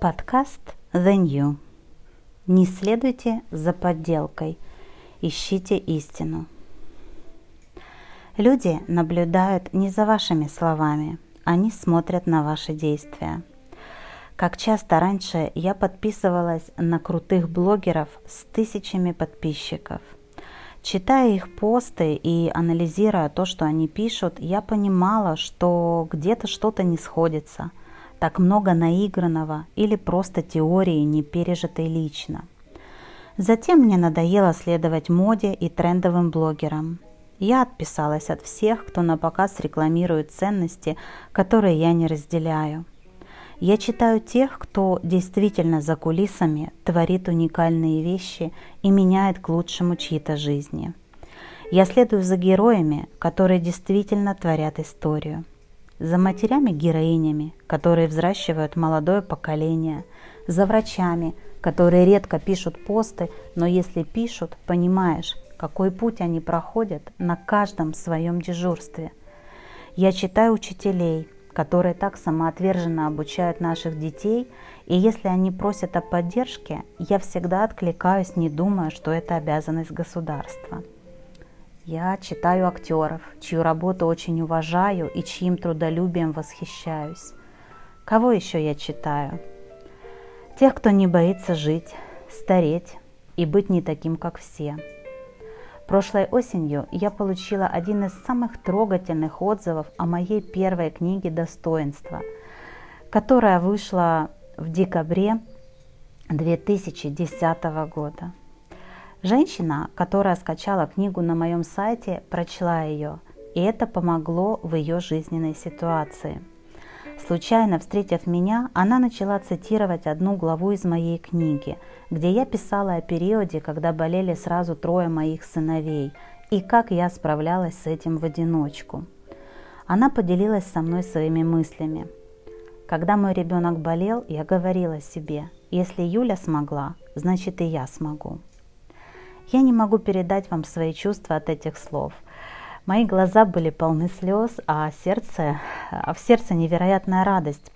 Подкаст The New. Не следуйте за подделкой, ищите истину. Люди наблюдают не за вашими словами, они смотрят на ваши действия. Как часто раньше я подписывалась на крутых блогеров с тысячами подписчиков. Читая их посты и анализируя то, что они пишут, я понимала, что где-то что-то не сходится – так много наигранного или просто теории, не пережитой лично. Затем мне надоело следовать моде и трендовым блогерам. Я отписалась от всех, кто на показ рекламирует ценности, которые я не разделяю. Я читаю тех, кто действительно за кулисами творит уникальные вещи и меняет к лучшему чьи-то жизни. Я следую за героями, которые действительно творят историю за матерями-героинями, которые взращивают молодое поколение, за врачами, которые редко пишут посты, но если пишут, понимаешь, какой путь они проходят на каждом своем дежурстве. Я читаю учителей, которые так самоотверженно обучают наших детей, и если они просят о поддержке, я всегда откликаюсь, не думая, что это обязанность государства. Я читаю актеров, чью работу очень уважаю и чьим трудолюбием восхищаюсь. Кого еще я читаю? Тех, кто не боится жить, стареть и быть не таким, как все. Прошлой осенью я получила один из самых трогательных отзывов о моей первой книге «Достоинство», которая вышла в декабре 2010 года. Женщина, которая скачала книгу на моем сайте, прочла ее, и это помогло в ее жизненной ситуации. Случайно встретив меня, она начала цитировать одну главу из моей книги, где я писала о периоде, когда болели сразу трое моих сыновей, и как я справлялась с этим в одиночку. Она поделилась со мной своими мыслями. Когда мой ребенок болел, я говорила себе, если Юля смогла, значит и я смогу. Я не могу передать вам свои чувства от этих слов. Мои глаза были полны слез, а, сердце, а в сердце невероятная радость.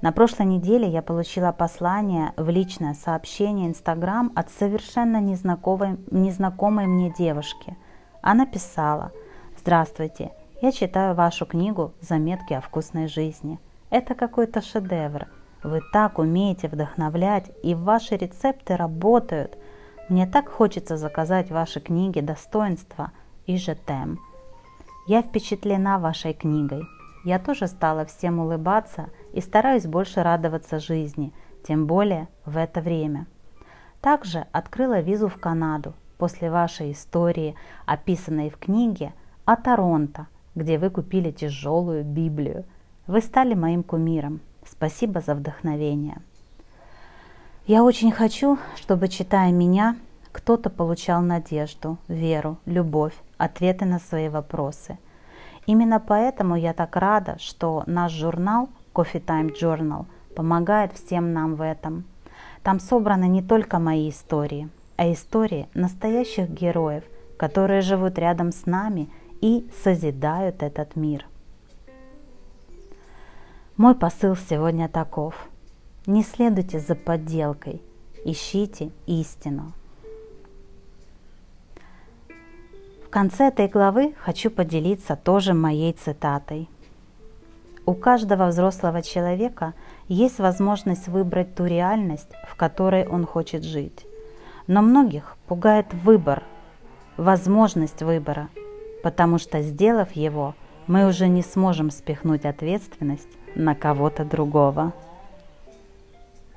На прошлой неделе я получила послание в личное сообщение Инстаграм от совершенно незнакомой, незнакомой мне девушки. Она писала «Здравствуйте, я читаю вашу книгу «Заметки о вкусной жизни». Это какой-то шедевр. Вы так умеете вдохновлять, и ваши рецепты работают – мне так хочется заказать ваши книги «Достоинство» и «Жетем». Я впечатлена вашей книгой. Я тоже стала всем улыбаться и стараюсь больше радоваться жизни, тем более в это время. Также открыла визу в Канаду после вашей истории, описанной в книге о Торонто, где вы купили тяжелую Библию. Вы стали моим кумиром. Спасибо за вдохновение. Я очень хочу, чтобы, читая меня, кто-то получал надежду, веру, любовь, ответы на свои вопросы. Именно поэтому я так рада, что наш журнал Coffee Time Journal помогает всем нам в этом. Там собраны не только мои истории, а истории настоящих героев, которые живут рядом с нами и созидают этот мир. Мой посыл сегодня таков. Не следуйте за подделкой, ищите истину. В конце этой главы хочу поделиться тоже моей цитатой. У каждого взрослого человека есть возможность выбрать ту реальность, в которой он хочет жить. Но многих пугает выбор, возможность выбора, потому что сделав его, мы уже не сможем спихнуть ответственность на кого-то другого.